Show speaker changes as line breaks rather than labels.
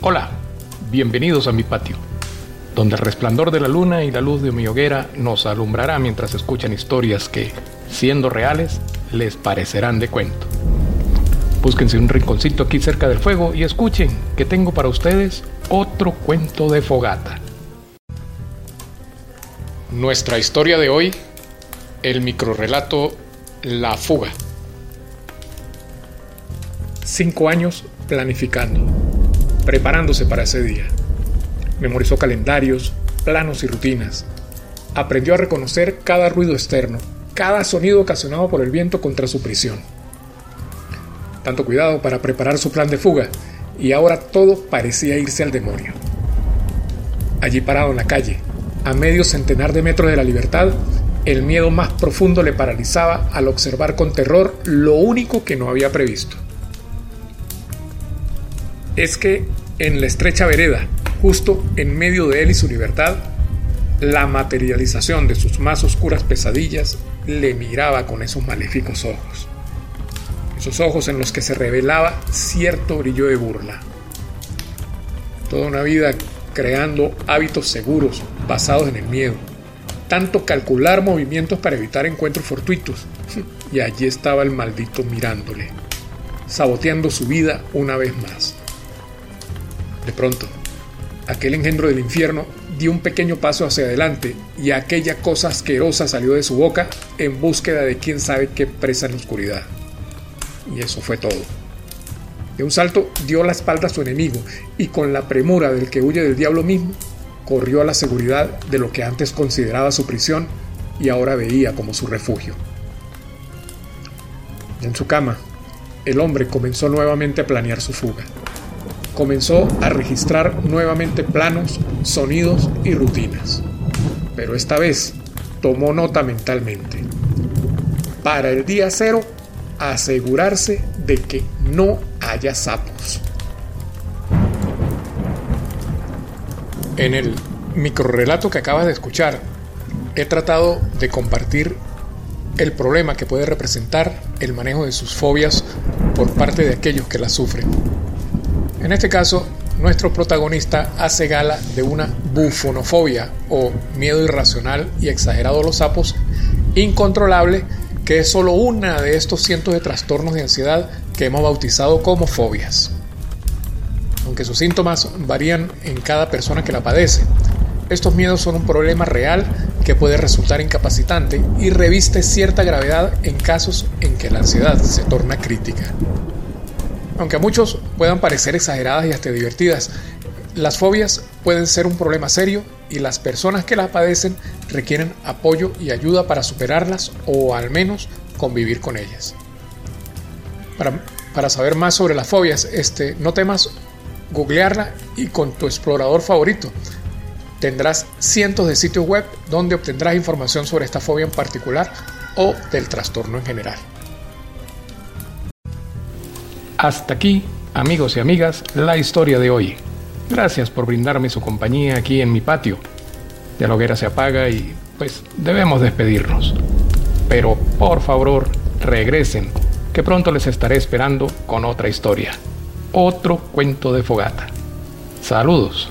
Hola, bienvenidos a mi patio, donde el resplandor de la luna y la luz de mi hoguera nos alumbrará mientras escuchan historias que, siendo reales, les parecerán de cuento. Búsquense un rinconcito aquí cerca del fuego y escuchen que tengo para ustedes otro cuento de fogata. Nuestra historia de hoy, el microrelato La fuga. Cinco años planificando preparándose para ese día. Memorizó calendarios, planos y rutinas. Aprendió a reconocer cada ruido externo, cada sonido ocasionado por el viento contra su prisión. Tanto cuidado para preparar su plan de fuga, y ahora todo parecía irse al demonio. Allí parado en la calle, a medio centenar de metros de la libertad, el miedo más profundo le paralizaba al observar con terror lo único que no había previsto es que en la estrecha vereda, justo en medio de él y su libertad, la materialización de sus más oscuras pesadillas le miraba con esos maléficos ojos. Esos ojos en los que se revelaba cierto brillo de burla. Toda una vida creando hábitos seguros basados en el miedo. Tanto calcular movimientos para evitar encuentros fortuitos. Y allí estaba el maldito mirándole, saboteando su vida una vez más. De pronto, aquel engendro del infierno dio un pequeño paso hacia adelante y aquella cosa asquerosa salió de su boca en búsqueda de quién sabe qué presa en la oscuridad. Y eso fue todo. De un salto dio la espalda a su enemigo y con la premura del que huye del diablo mismo, corrió a la seguridad de lo que antes consideraba su prisión y ahora veía como su refugio. En su cama, el hombre comenzó nuevamente a planear su fuga comenzó a registrar nuevamente planos, sonidos y rutinas. Pero esta vez tomó nota mentalmente. Para el día cero, asegurarse de que no haya sapos. En el microrelato que acabas de escuchar, he tratado de compartir el problema que puede representar el manejo de sus fobias por parte de aquellos que las sufren. En este caso, nuestro protagonista hace gala de una bufonofobia o miedo irracional y exagerado a los sapos incontrolable que es solo una de estos cientos de trastornos de ansiedad que hemos bautizado como fobias. Aunque sus síntomas varían en cada persona que la padece, estos miedos son un problema real que puede resultar incapacitante y reviste cierta gravedad en casos en que la ansiedad se torna crítica. Aunque a muchos puedan parecer exageradas y hasta divertidas, las fobias pueden ser un problema serio y las personas que las padecen requieren apoyo y ayuda para superarlas o al menos convivir con ellas. Para, saber más sobre las fobias, este, no temas googlearla y con tu explorador favorito. Tendrás cientos de sitios web donde obtendrás información sobre esta fobia en particular o del trastorno en general. Hasta aquí, amigos y amigas, la historia de hoy. Gracias por brindarme su compañía aquí en mi patio. La hoguera se apaga y pues debemos despedirnos. Pero por favor, regresen, que pronto les estaré esperando con otra historia. Otro cuento de fogata. Saludos.